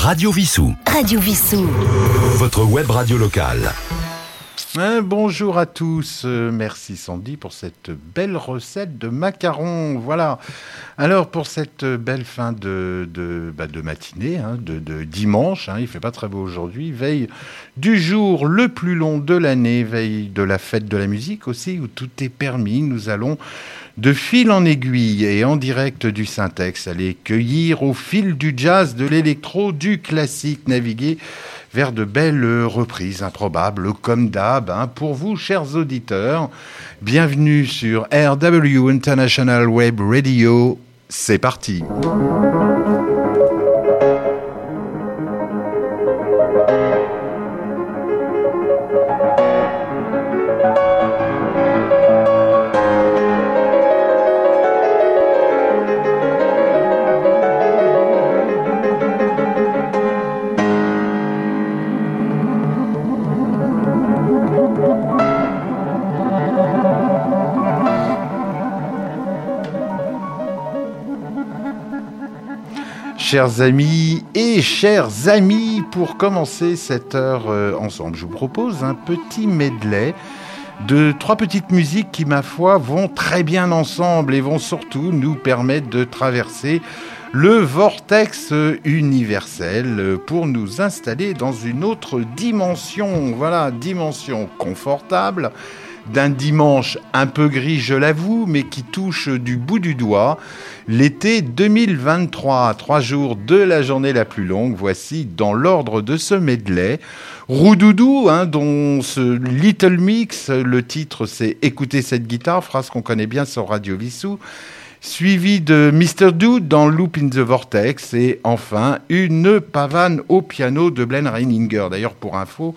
Radio Vissou. Radio Vissou. Votre web radio locale. Hein, bonjour à tous, euh, merci Sandy pour cette belle recette de macarons. Voilà. Alors pour cette belle fin de, de, bah, de matinée, hein, de, de, dimanche, hein, il fait pas très beau aujourd'hui, veille du jour le plus long de l'année, veille de la fête de la musique aussi, où tout est permis. Nous allons de fil en aiguille et en direct du syntaxe, aller cueillir au fil du jazz, de l'électro, du classique, naviguer vers de belles reprises improbables, comme d'hab, hein, pour vous, chers auditeurs. Bienvenue sur RW International Web Radio. C'est parti. Chers amis et chers amis, pour commencer cette heure euh, ensemble, je vous propose un petit medley de trois petites musiques qui, ma foi, vont très bien ensemble et vont surtout nous permettre de traverser le vortex universel pour nous installer dans une autre dimension. Voilà, dimension confortable d'un dimanche un peu gris, je l'avoue, mais qui touche du bout du doigt l'été 2023. Trois jours de la journée la plus longue. Voici dans l'ordre de ce medley. Roudoudou, hein, dont ce Little Mix, le titre c'est Écoutez cette guitare, phrase qu'on connaît bien sur Radio Vissou suivi de Mr. Dude dans Loop in the Vortex, et enfin une pavane au piano de Glenn Reininger. D'ailleurs, pour info,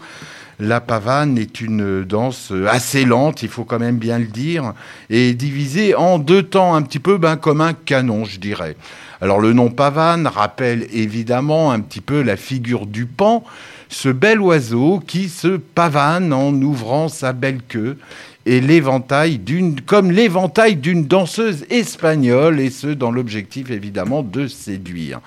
la pavane est une danse assez lente, il faut quand même bien le dire, et divisée en deux temps, un petit peu ben, comme un canon, je dirais. Alors le nom pavane rappelle évidemment un petit peu la figure du pan, ce bel oiseau qui se pavane en ouvrant sa belle queue et l'éventail d'une, comme l'éventail d'une danseuse espagnole, et ce dans l'objectif évidemment de séduire.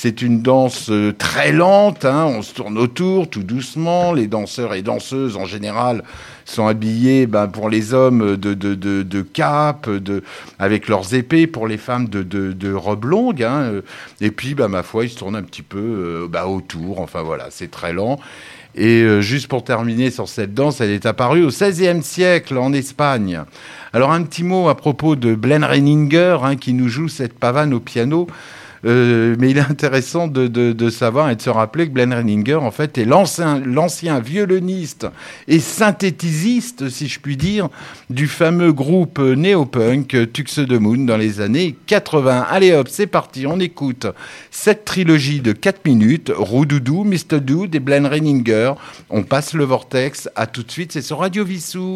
C'est une danse euh, très lente, hein, on se tourne autour tout doucement. Les danseurs et danseuses en général sont habillés ben, pour les hommes de, de, de, de capes, de, avec leurs épées, pour les femmes de, de, robes longues. Hein. Et puis, ben, ma foi, ils se tournent un petit peu euh, ben, autour. Enfin voilà, c'est très lent. Et euh, juste pour terminer sur cette danse, elle est apparue au XVIe siècle en Espagne. Alors un petit mot à propos de Blen Reininger hein, qui nous joue cette pavane au piano. Euh, mais il est intéressant de, savoir et de se rappeler que Glenn Renninger, en fait, est l'ancien violoniste et synthétisiste, si je puis dire, du fameux groupe néo-punk Moon dans les années 80. Allez hop, c'est parti, on écoute cette trilogie de 4 minutes, Roudoudou, Mr. Dude et Glenn Renninger. On passe le vortex, à tout de suite, c'est sur Radio Vissou.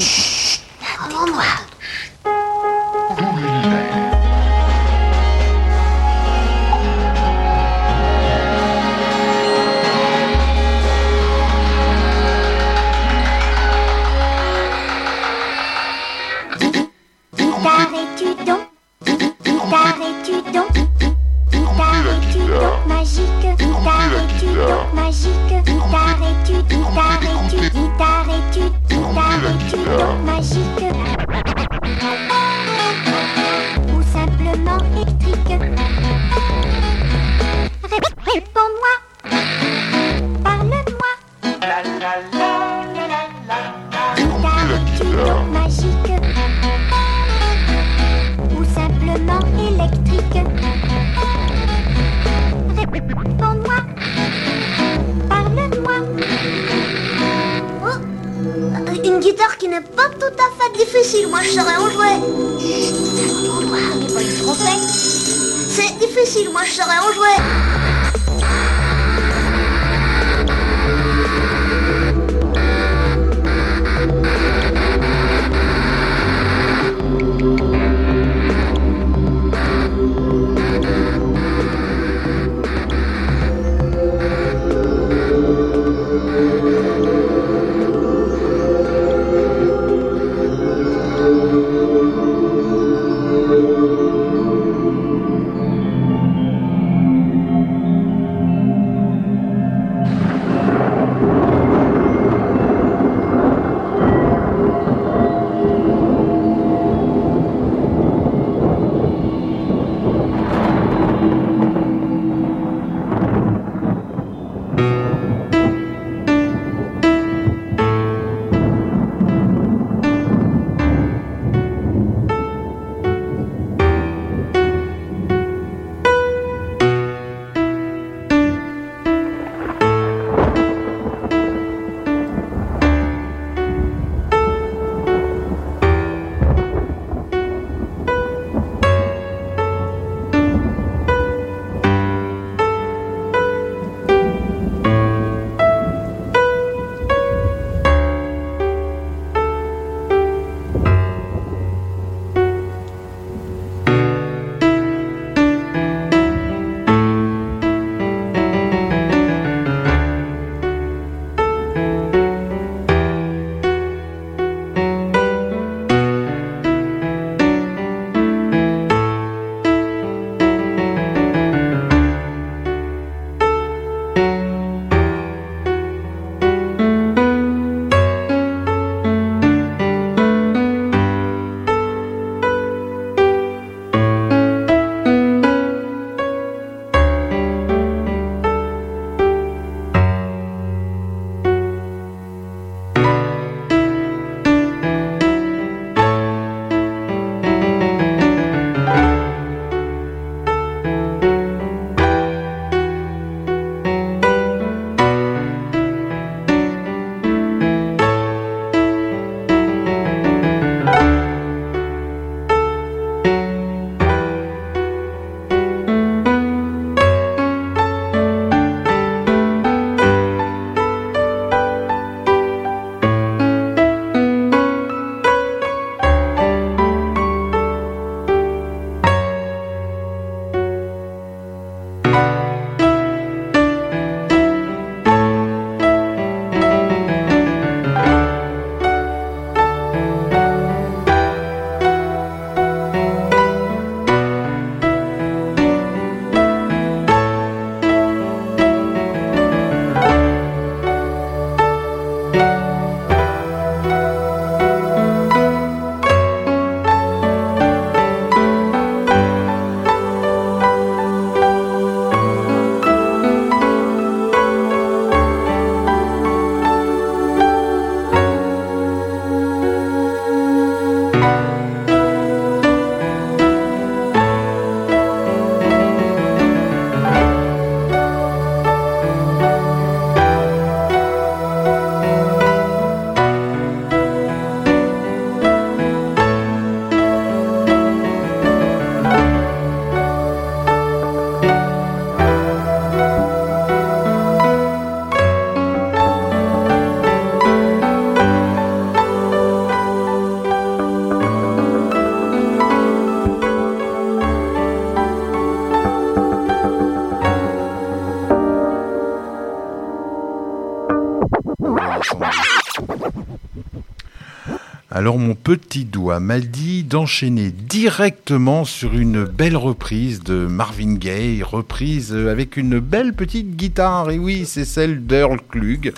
Petit doigt m'a dit d'enchaîner directement sur une belle reprise de Marvin Gaye, reprise avec une belle petite guitare, et oui c'est celle d'Earl Klug.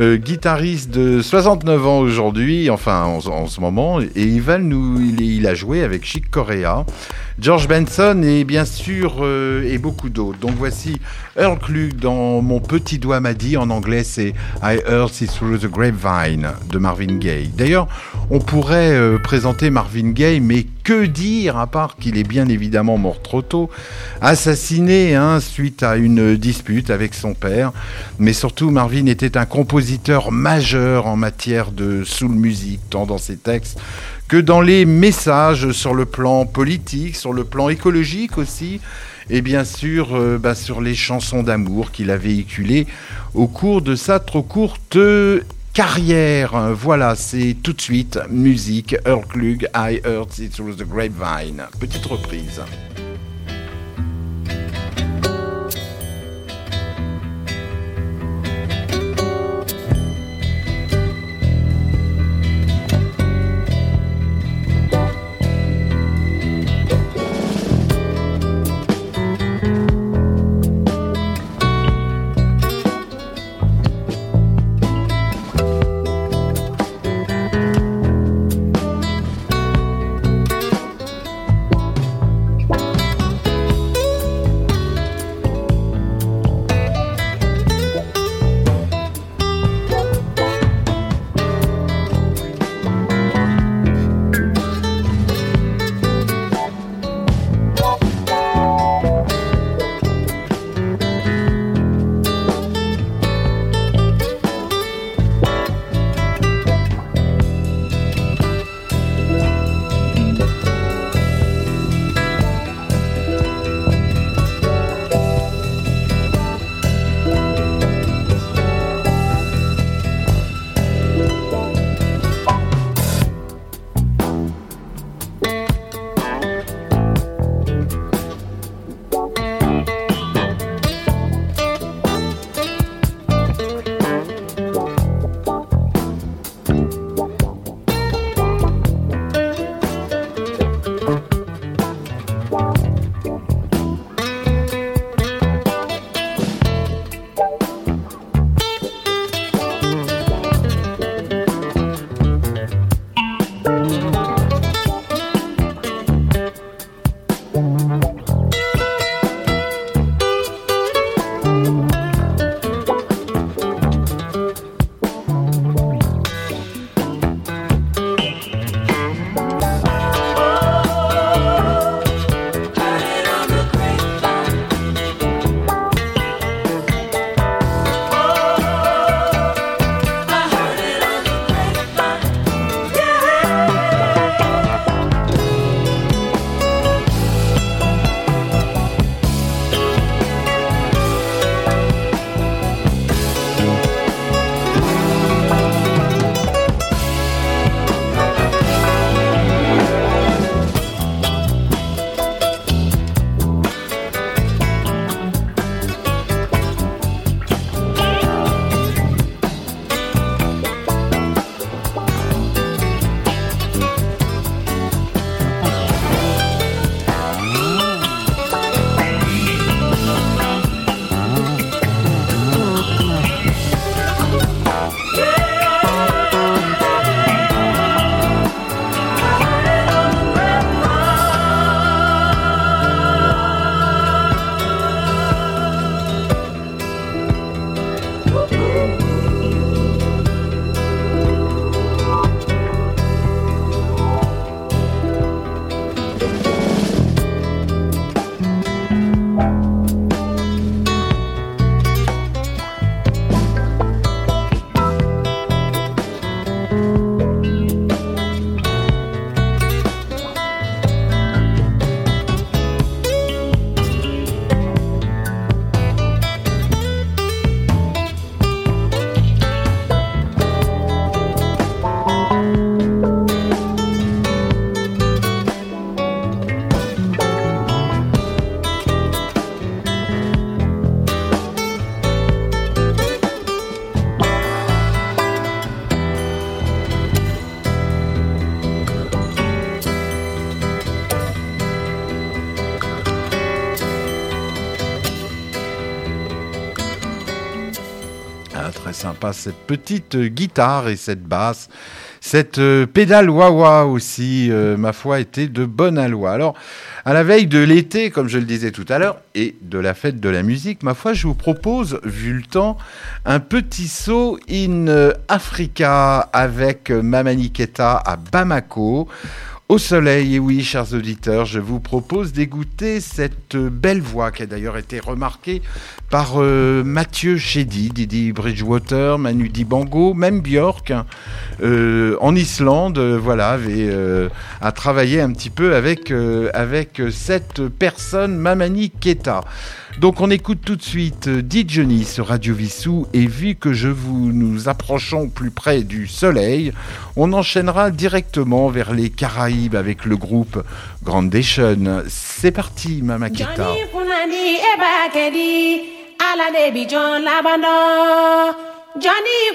Euh, guitariste de 69 ans aujourd'hui, enfin en, ce moment, et il, va nous, il, a joué avec Chic Corea, George Benson et bien sûr euh, et beaucoup d'autres. Donc voici Earl Klug dans Mon petit doigt m'a dit, en anglais c'est I Heard It Through the Grapevine de Marvin Gaye. D'ailleurs, on pourrait euh, présenter Marvin Gaye, mais que dire à part qu'il est bien évidemment mort trop tôt, assassiné hein, suite à une dispute avec son père. Mais surtout, Marvin était un compositeur majeur en matière de soul music, tant dans ses textes que dans les messages sur le plan politique, sur le plan écologique aussi, et bien sûr euh, bah, sur les chansons d'amour qu'il a véhiculées au cours de sa trop courte carrière. Voilà, c'est tout de suite musique. Earl Klug, I Heard It Through the Grapevine. Petite reprise. Cette petite guitare et cette basse. Cette euh, pédale wah aussi, euh, ma foi, était de bonne aloi. Alors, à la veille de l'été, comme je le disais tout à l'heure, et de la fête de la musique, ma foi, je vous propose, vu le temps, un petit saut in Africa avec Mamani Keta à Bamako. Au soleil, et oui, chers auditeurs, je vous propose d'écouter cette belle voix qui a d'ailleurs été remarquée par euh, Mathieu Chédy, Didi Bridgewater, Manu Dibango, même Björk, euh, en Islande, euh, voilà, avait, a travaillé un petit peu avec, avec cette personne, Mamani Keta. Donc on écoute tout de suite Johnny sur Radio Vissou et vu que je vous nous approchons plus près du soleil, on enchaînera directement vers les Caraïbes avec le groupe Grandation. C'est parti Mamakita. Johnny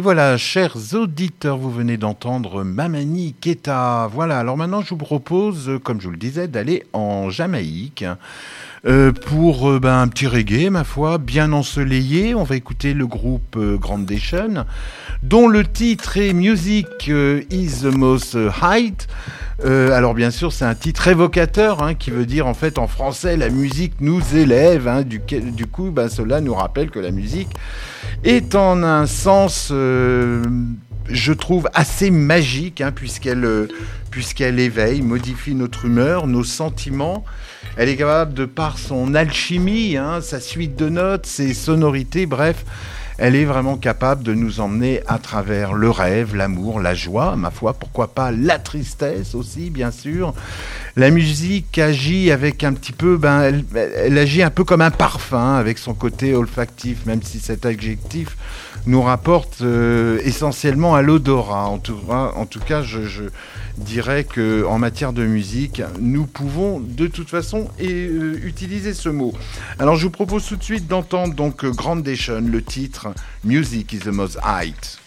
Et voilà, chers auditeurs, vous venez d'entendre Mamani Keta. Voilà, alors maintenant je vous propose, comme je vous le disais, d'aller en Jamaïque. Euh, pour euh, ben, un petit reggae, ma foi, bien ensoleillé. On va écouter le groupe euh, Grandation, dont le titre est Music is the most height. alors bien sûr, c'est un titre évocateur, hein, qui veut dire en fait en français la musique nous élève. Hein. du, du, coup, ben, cela nous rappelle que la musique est en un sens, euh, je trouve, assez magique, hein, puisqu'elle euh, puisqu'elle éveille, modifie notre humeur, nos sentiments. Elle est capable, de par son alchimie, hein, sa suite de notes, ses sonorités, bref, elle est vraiment capable de nous emmener à travers le rêve, l'amour, la joie, ma foi, pourquoi pas la tristesse aussi, bien sûr. La musique agit avec un petit peu, ben, elle, agit un peu comme un parfum, avec son côté olfactif, même si cet adjectif nous rapporte euh, essentiellement à l'odorat. En tout, tout cas, je, dirais que en matière de musique, nous pouvons de toute façon euh, utiliser ce mot. Alors, je vous propose tout de suite d'entendre donc Grandation, le titre Music is the most height.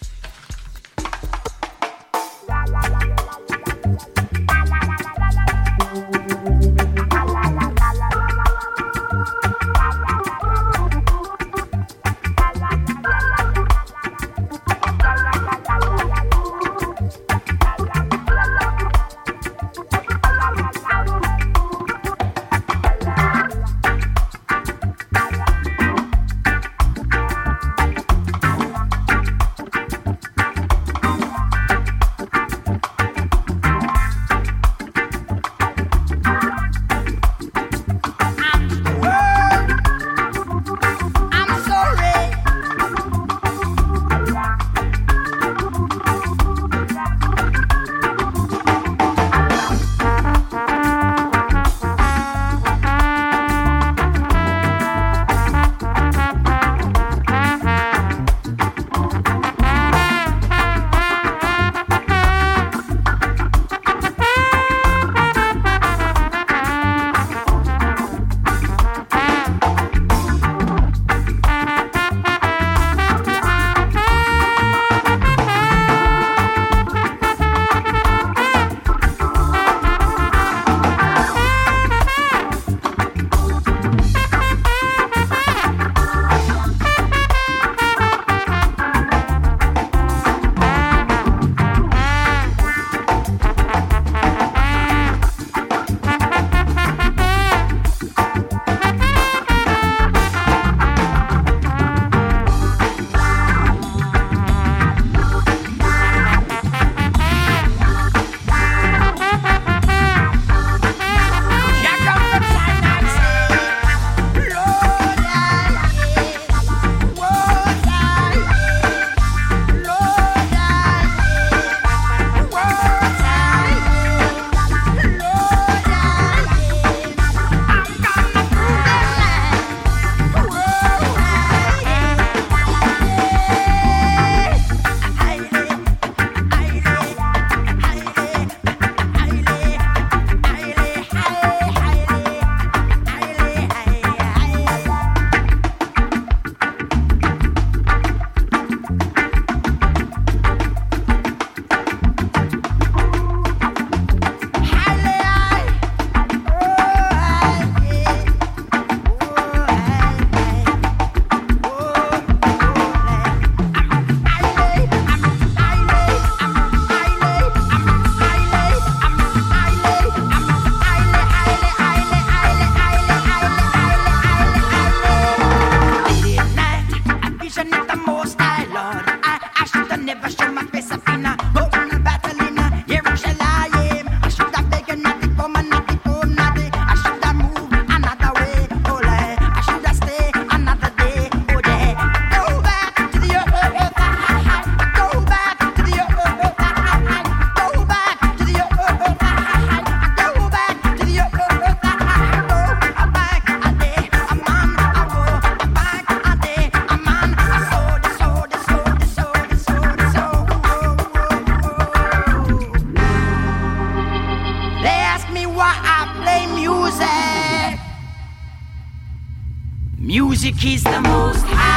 Music is the most high.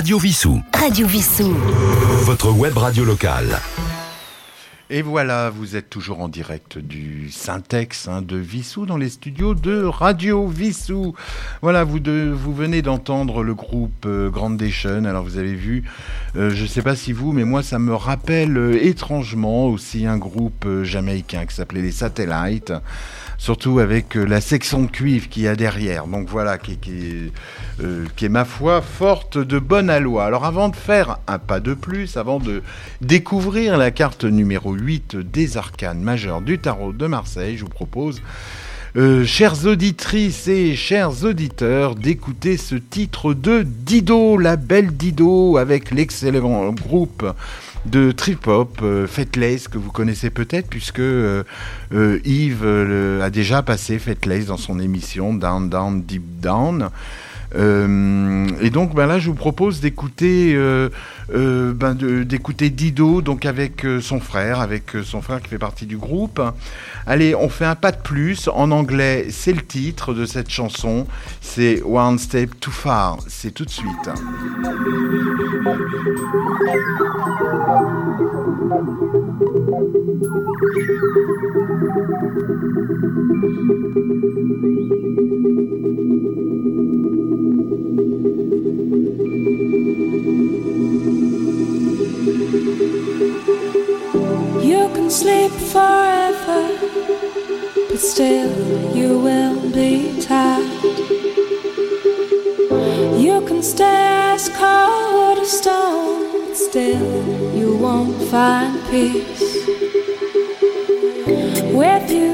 Radio Vissou. Radio Vissou. Votre web radio locale. Et voilà, vous êtes toujours en direct du Syntex hein, de Vissou dans les studios de Radio Vissou. Voilà, vous, de, vous venez d'entendre le groupe euh, Grandation. Alors vous avez vu, euh, je ne sais pas si vous, mais moi ça me rappelle euh, étrangement aussi un groupe euh, jamaïcain qui s'appelait les Satellites surtout avec euh, la section de cuivre qu'il y a derrière. Donc voilà, qui, euh, est ma foi forte de bonne aloi. Alors avant de faire un pas de plus, avant de découvrir la carte numéro 8 des arcanes majeures du tarot de Marseille, je vous propose euh, chères auditrices et chers auditeurs, d'écouter ce titre de Dido, la belle Dido, avec l'excellent groupe de trip hop euh, Faithless que vous connaissez peut-être puisque euh, euh, Yves euh, a déjà passé Faithless dans son émission Down Down Deep Down. Euh, et donc ben là je vous propose d'écouter euh, euh, ben d'écouter Dido donc avec son frère avec son frère qui fait partie du groupe. Allez on fait un pas de plus. En anglais c'est le titre de cette chanson. C'est One Step Too Far. C'est tout de suite sleep forever, but still you will be tired. You can stay as cold as stone, but still you won't find peace. With you,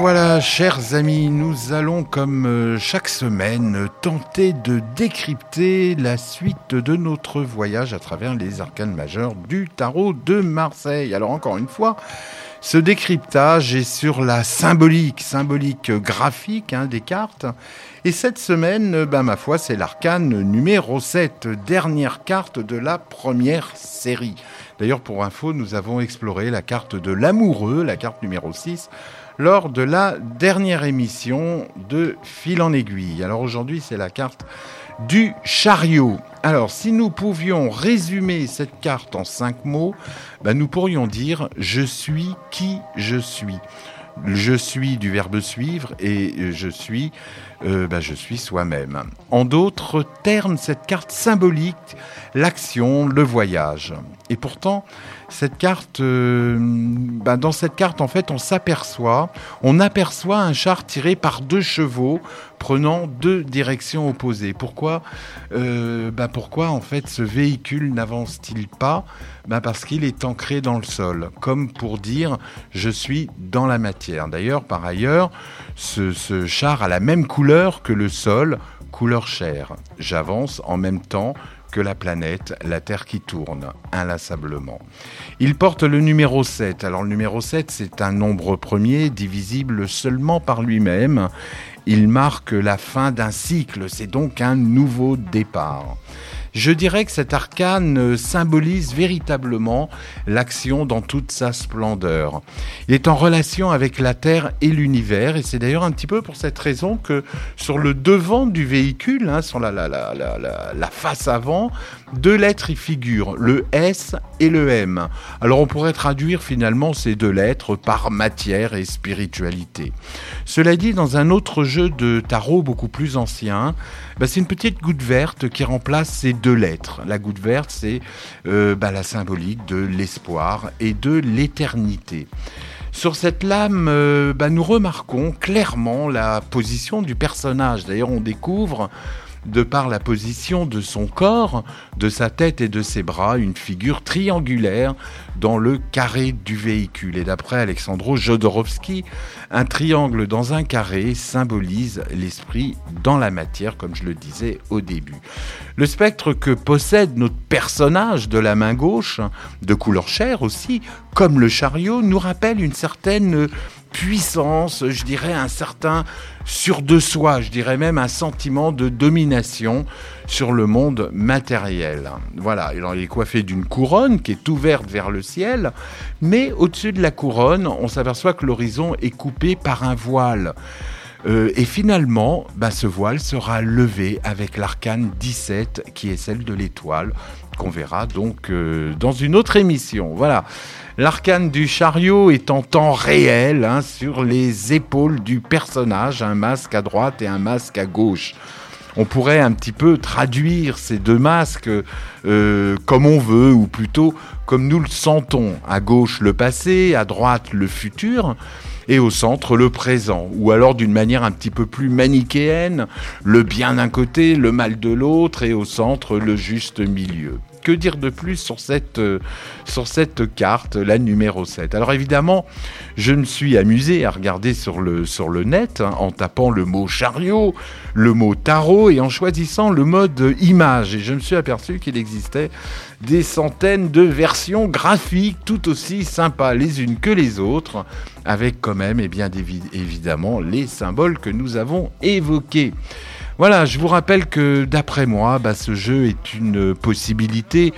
voilà, chers amis, nous allons comme euh, chaque semaine tenter de décrypter la suite de notre voyage à travers les arcanes majeurs du tarot de Marseille. Alors encore une fois, ce décryptage est sur la symbolique, symbolique graphique hein, des cartes. Et cette semaine, ben, ma foi, c'est l'arcane numéro 7, dernière carte de la première série. D'ailleurs, pour info, nous avons exploré la carte de l'amoureux, la carte numéro 6, lors de la dernière émission de Fil en aiguille. Alors aujourd'hui, c'est la carte du chariot. Alors, si nous pouvions résumer cette carte en cinq mots, ben, nous pourrions dire je suis qui je suis. Je suis du verbe suivre et je suis, euh, ben, je suis soi-même. En d'autres termes, cette carte symbolique l'action, le voyage. Et pourtant, cette carte, euh, ben, dans cette carte, en fait, on s'aperçoit, on aperçoit un char tiré par deux chevaux prenant deux directions opposées. Pourquoi, euh, ben, pourquoi en fait, ce véhicule n'avance-t-il pas? Ben, Parce qu'il est ancré dans le sol, comme pour dire je suis dans la matière. D'ailleurs, par ailleurs, ce char a la même couleur que le sol, couleur chair. J'avance en même temps que la planète, la Terre qui tourne inlassablement. Il porte le numéro 7. Alors le numéro 7, c'est un nombre premier divisible seulement par lui-même. Il marque la fin d'un cycle, c'est donc un nouveau départ. Je dirais que cet arcane symbolise véritablement l'action dans toute sa splendeur. Il est en relation avec la Terre et l'univers, et c'est d'ailleurs un petit peu pour cette raison que sur le devant du véhicule, hein, sur la, face avant, deux lettres y figurent, le S et le M. Alors on pourrait traduire finalement ces deux lettres par matière et spiritualité. Cela dit, dans un autre jeu de tarot beaucoup plus ancien, bah, c'est une petite goutte verte qui remplace ces deux lettres. La goutte verte, c'est euh, bah, la symbolique de l'espoir et de l'éternité. Sur cette lame, euh, bah, nous remarquons clairement la position du personnage. D'ailleurs, on découvre de par la position de son corps, de sa tête et de ses bras, une figure triangulaire dans le carré du véhicule. Et d'après Alexandro Jodorowsky, un triangle dans un carré symbolise l'esprit dans la matière, comme je le disais au début. Le spectre que possède notre personnage de la main gauche, de couleur chair aussi, comme le chariot, nous rappelle une certaine puissance, je dirais un certain sur de soi, je dirais même un sentiment de domination sur le monde matériel. Voilà, il est coiffé d'une couronne qui est ouverte vers le ciel, mais au-dessus de la couronne, on s'aperçoit que l'horizon est coupé par un voile. Euh, et finalement, bah, ce voile sera levé avec l'arcane 17 qui est celle de l'étoile, qu'on verra donc euh, dans une autre émission. Voilà. L'arcane du chariot est en temps réel hein, sur les épaules du personnage, un masque à droite et un masque à gauche. On pourrait un petit peu traduire ces deux masques euh, comme on veut, ou plutôt comme nous le sentons. À gauche le passé, à droite le futur et au centre le présent, ou alors d'une manière un petit peu plus manichéenne, le bien d'un côté, le mal de l'autre, et au centre le juste milieu que dire de plus sur cette, euh, sur cette carte, la numéro 7 Alors évidemment, je me suis amusé à regarder sur le, sur le net hein, en tapant le mot chariot, le mot tarot et en choisissant le mode image. Et je me suis aperçu qu'il existait des centaines de versions graphiques tout aussi sympas les unes que les autres, avec quand même et eh bien évidemment les symboles que nous avons évoqués. Voilà, je vous rappelle que d'après moi, bah, ce jeu est une possibilité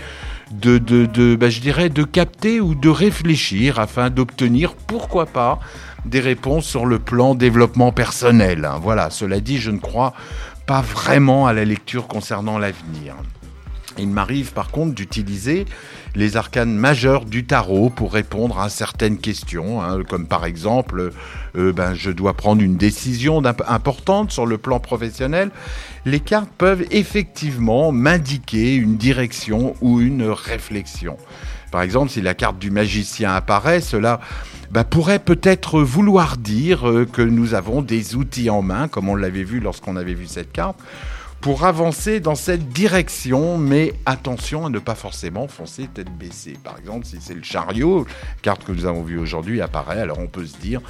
de, de, de bah, je dirais, de capter ou de réfléchir afin d'obtenir, pourquoi pas, des réponses sur le plan développement personnel. Voilà, cela dit, je ne crois pas vraiment à la lecture concernant l'avenir. Il m'arrive par contre d'utiliser les arcanes majeures du tarot pour répondre à certaines questions, hein, comme par exemple, euh, ben, je dois prendre une décision importante sur le plan professionnel. Les cartes peuvent effectivement m'indiquer une direction ou une réflexion. Par exemple, si la carte du magicien apparaît, cela bah, pourrait peut-être vouloir dire euh, que nous avons des outils en main, comme on l'avait vu lorsqu'on avait vu cette carte, pour avancer dans cette direction, mais attention à ne pas forcément foncer tête baissée. Par exemple, si c'est le chariot, carte que nous avons vue aujourd'hui apparaît, alors on peut se dire,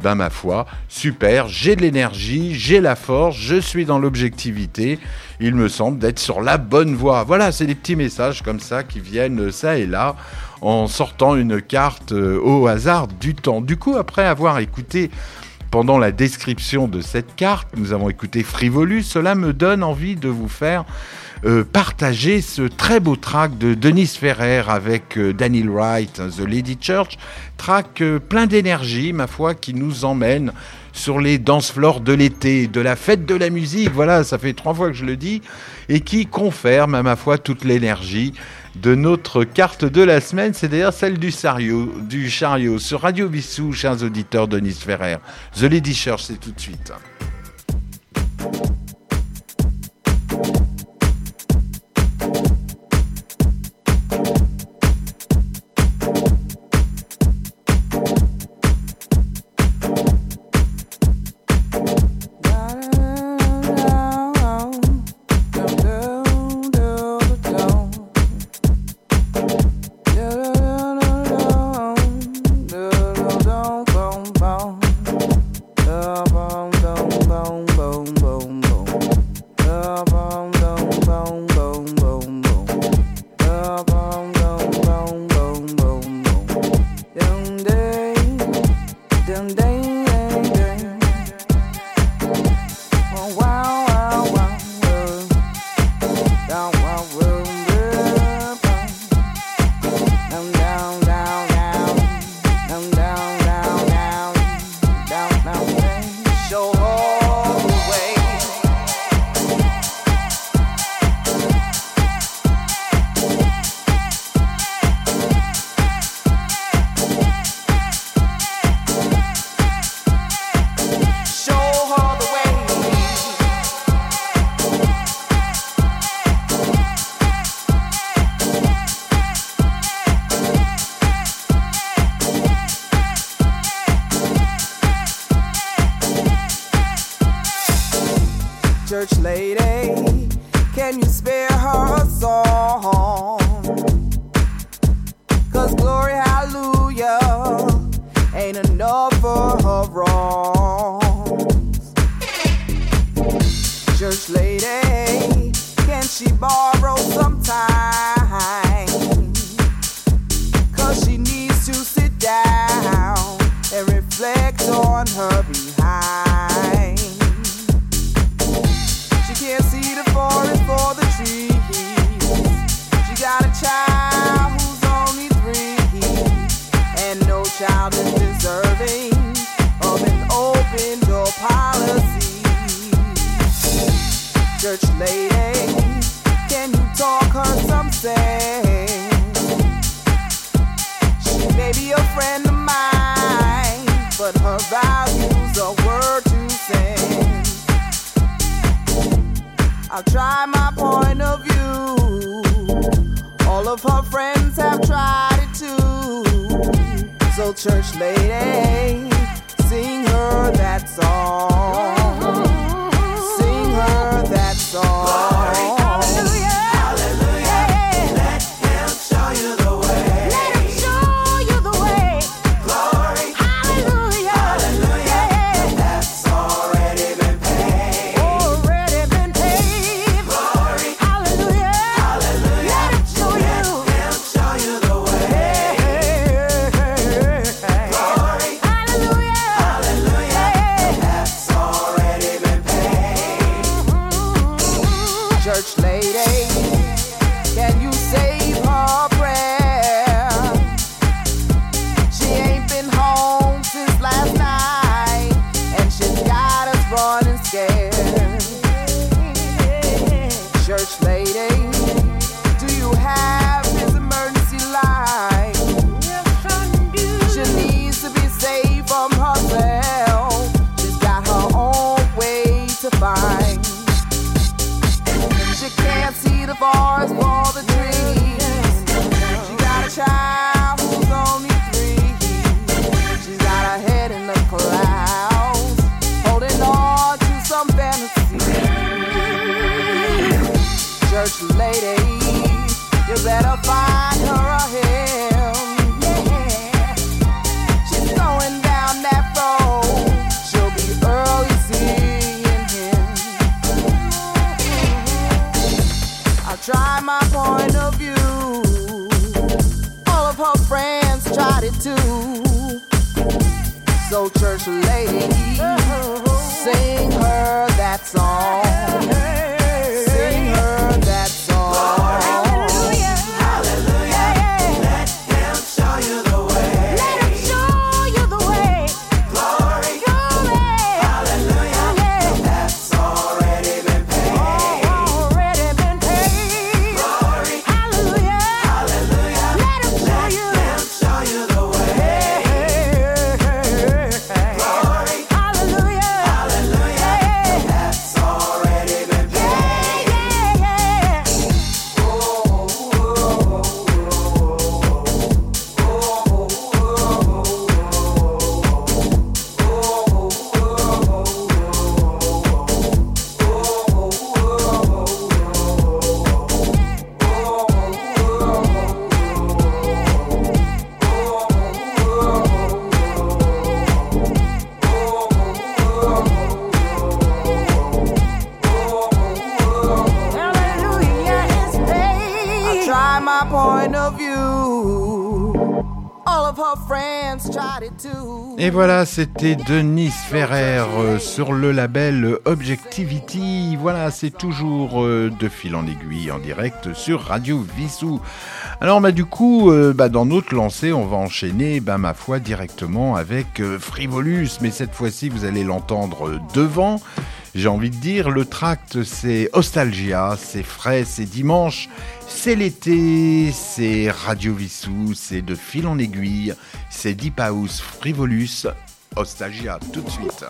ben ma foi, super, j'ai de l'énergie, j'ai la force, je suis dans l'objectivité, il me semble d'être sur la bonne voie. Voilà, c'est des petits messages comme ça qui viennent ça et là en sortant une carte euh, au hasard du temps. Du coup, après avoir écouté pendant la description de cette carte, nous avons écouté Frivolus, cela me donne envie de vous faire euh, partager ce très beau track de Denise Ferrer avec euh, Daniel Wright, The Lady Church, track euh, plein d'énergie, ma foi, qui nous emmène sur les danse floors de l'été, de la fête de la musique, voilà, ça fait trois fois que je le dis, et qui confirme ma foi toute l'énergie de notre carte de la semaine, c'est d'ailleurs celle du chariot, sur Radio Bissou, chers auditeurs de Nice Ferrer. The Lady Church, c'est tout de suite. Church lady, can you spare her a song? Cause glory, hallelujah, ain't enough for her wrongs. Church lady, can she borrow some time? Her something? She may be a friend of mine, but her values are word to send. I'll try my point of view. All of her friends have tried it too. So, church lady, sing her that song. Sing her that song. Et voilà, c'était Denise Ferrer euh, sur le label Objectivity. Voilà, c'est toujours euh, de fil en aiguille en direct sur Radio Vissou. Alors, bah, du coup, euh, bah, dans notre lancée, on va enchaîner, bah, ma foi, directement avec Frivolus. Mais cette fois-ci, vous allez l'entendre devant. J'ai envie de dire, le tract, c'est Ostalgia, c'est frais, c'est dimanche, c'est l'été, c'est Radio Vissou, c'est de fil en aiguille, c'est Deep House Frivolus, Ostalgia, tout de suite.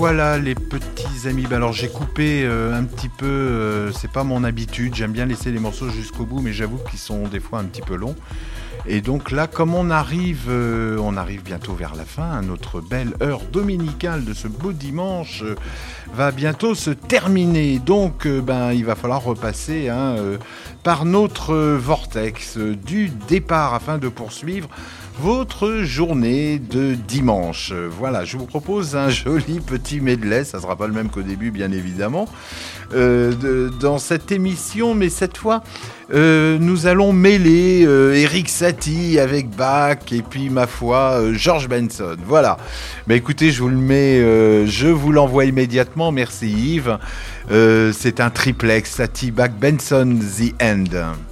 Voilà les petits amis. Ben alors j'ai coupé euh, un petit peu, euh, c'est pas mon habitude, j'aime bien laisser les morceaux jusqu'au bout, mais j'avoue qu'ils sont des fois un petit peu longs. Et donc là, comme on arrive, euh, on arrive bientôt vers la fin, notre belle heure dominicale de ce beau dimanche va bientôt se terminer. Donc, ben, il va falloir repasser hein, par notre vortex du départ afin de poursuivre votre journée de dimanche. Voilà, je vous propose un joli petit medley, ça sera pas le même qu'au début bien évidemment, euh, dans cette émission, mais cette fois euh, nous allons mêler euh, Eric Satie avec Bach et puis ma foi George Benson. Voilà. Mais écoutez, je vous je vous l'envoie immédiatement. Merci Yves. C'est un triplex Satie Bach Benson The End.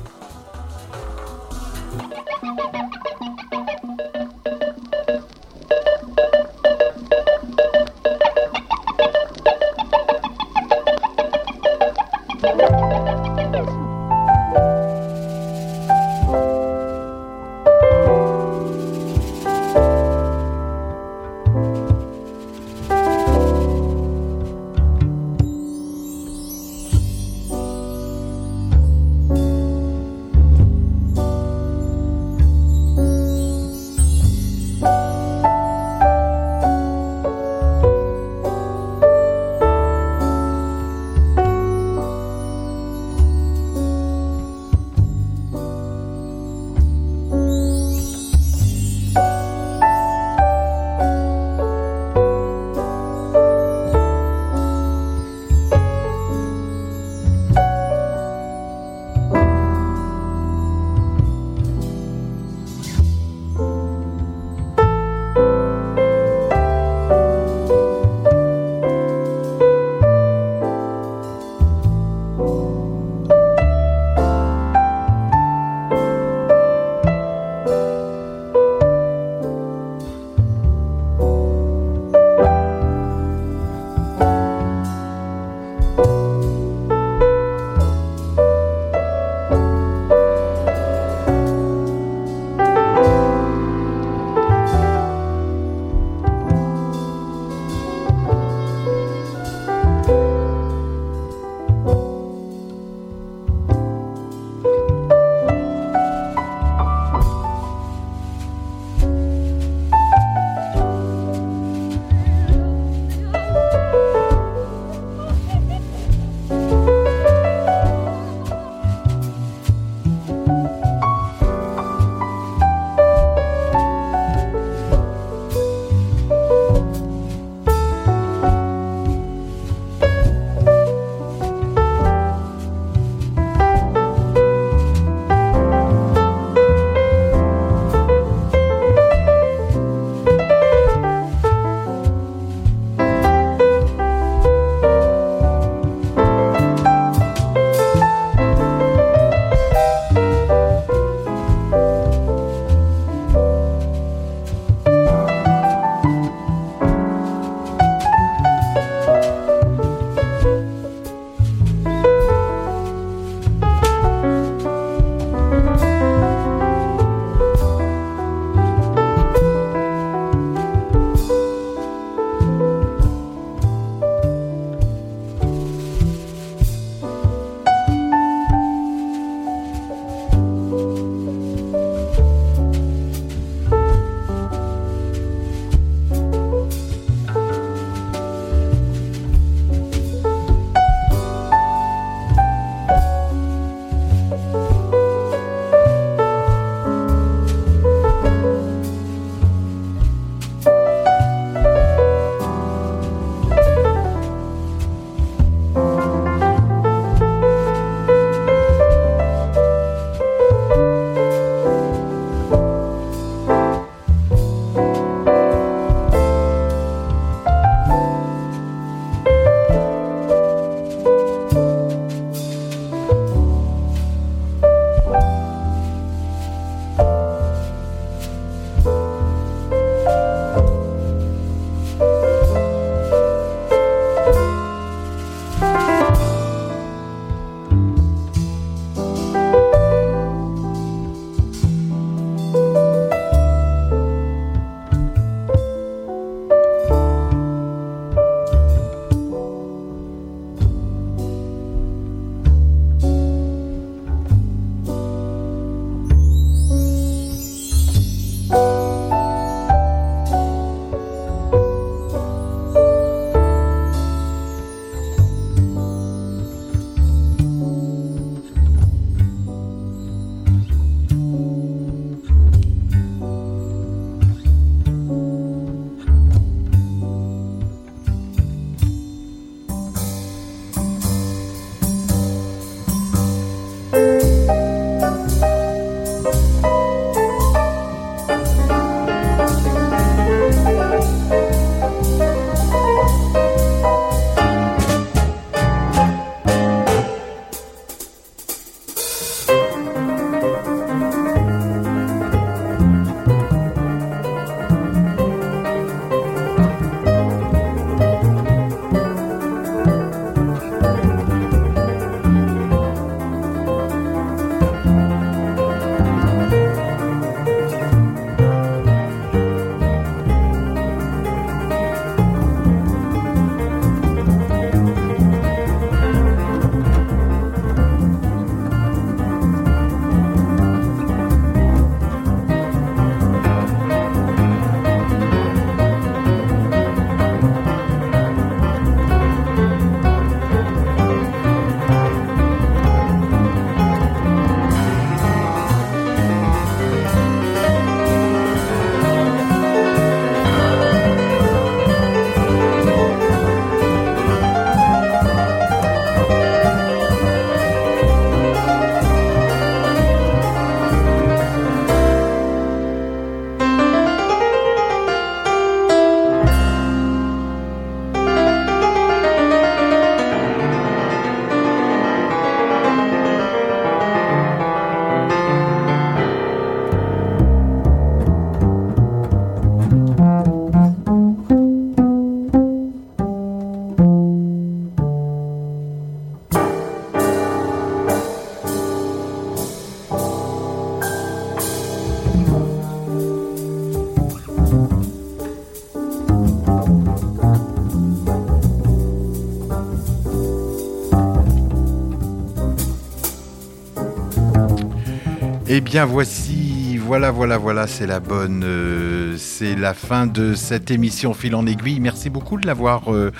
Eh bien voici, voilà, voilà, voilà, c'est la bonne, euh, c'est la fin de cette émission Fil en aiguille. Merci beaucoup de l'avoir euh,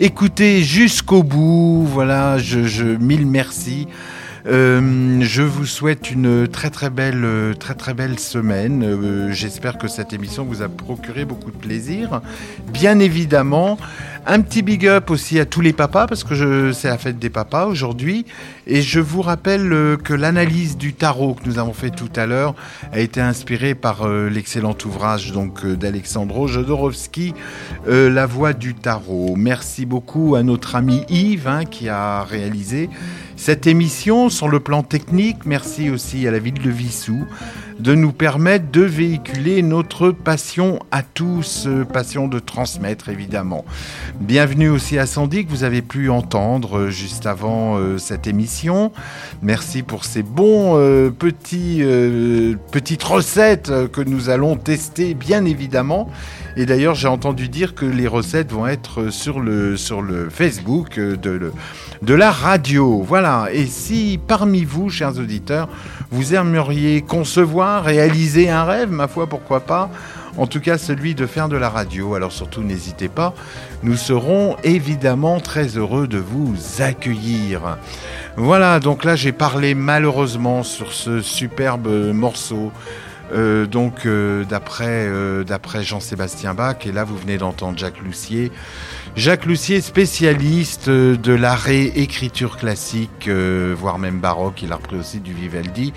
écouté jusqu'au bout. Voilà, je, mille merci. Euh, je vous souhaite une très très belle, très très belle semaine. J'espère que cette émission vous a procuré beaucoup de plaisir. Bien évidemment, un petit big up aussi à tous les papas parce que c'est la fête des papas aujourd'hui. Et je vous rappelle euh, que l'analyse du tarot que nous avons fait tout à l'heure a été inspirée par euh, l'excellent ouvrage donc euh, d'Alexandro Jodorowsky, La voix du tarot. Merci beaucoup à notre ami Yves hein, qui a réalisé cette émission sur le plan technique. Merci aussi à la ville de Vissou de nous permettre de véhiculer notre passion à tous, euh, passion de transmettre évidemment. Bienvenue aussi à Sandy que vous avez pu entendre euh, juste avant euh, cette émission. Merci pour ces bons petits petites recettes que nous allons tester bien évidemment. Et d'ailleurs, j'ai entendu dire que les recettes vont être sur le sur le Facebook de de la radio. Voilà. Et si parmi vous, chers auditeurs, vous aimeriez concevoir, réaliser un rêve, ma foi, pourquoi pas en tout cas, celui de faire de la radio. Alors surtout, n'hésitez pas. Nous serons évidemment très heureux de vous accueillir. Voilà, donc là, j'ai parlé malheureusement sur ce superbe morceau. Euh, donc euh, d'après euh, d'après Jean-Sébastien Bach et là vous venez d'entendre Jacques Lussier Jacques Lussier spécialiste euh, de la réécriture classique voire même baroque. Il a repris aussi du Vivaldi.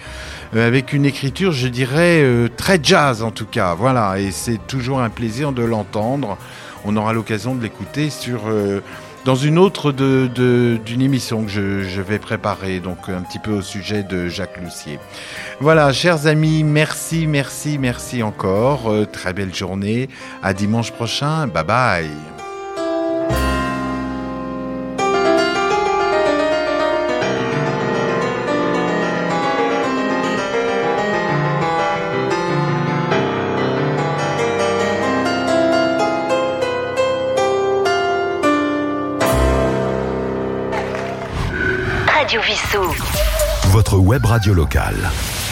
Avec une écriture je dirais très jazz en tout cas. Voilà. Et c'est toujours un plaisir de l'entendre. On aura l'occasion de l'écouter sur dans une autre d'une émission que je, je vais préparer, donc un petit peu au sujet de Jacques Lussier. Voilà, chers amis, merci, merci, merci encore. Euh, très belle journée. À dimanche prochain. Bye bye. Web radio locale.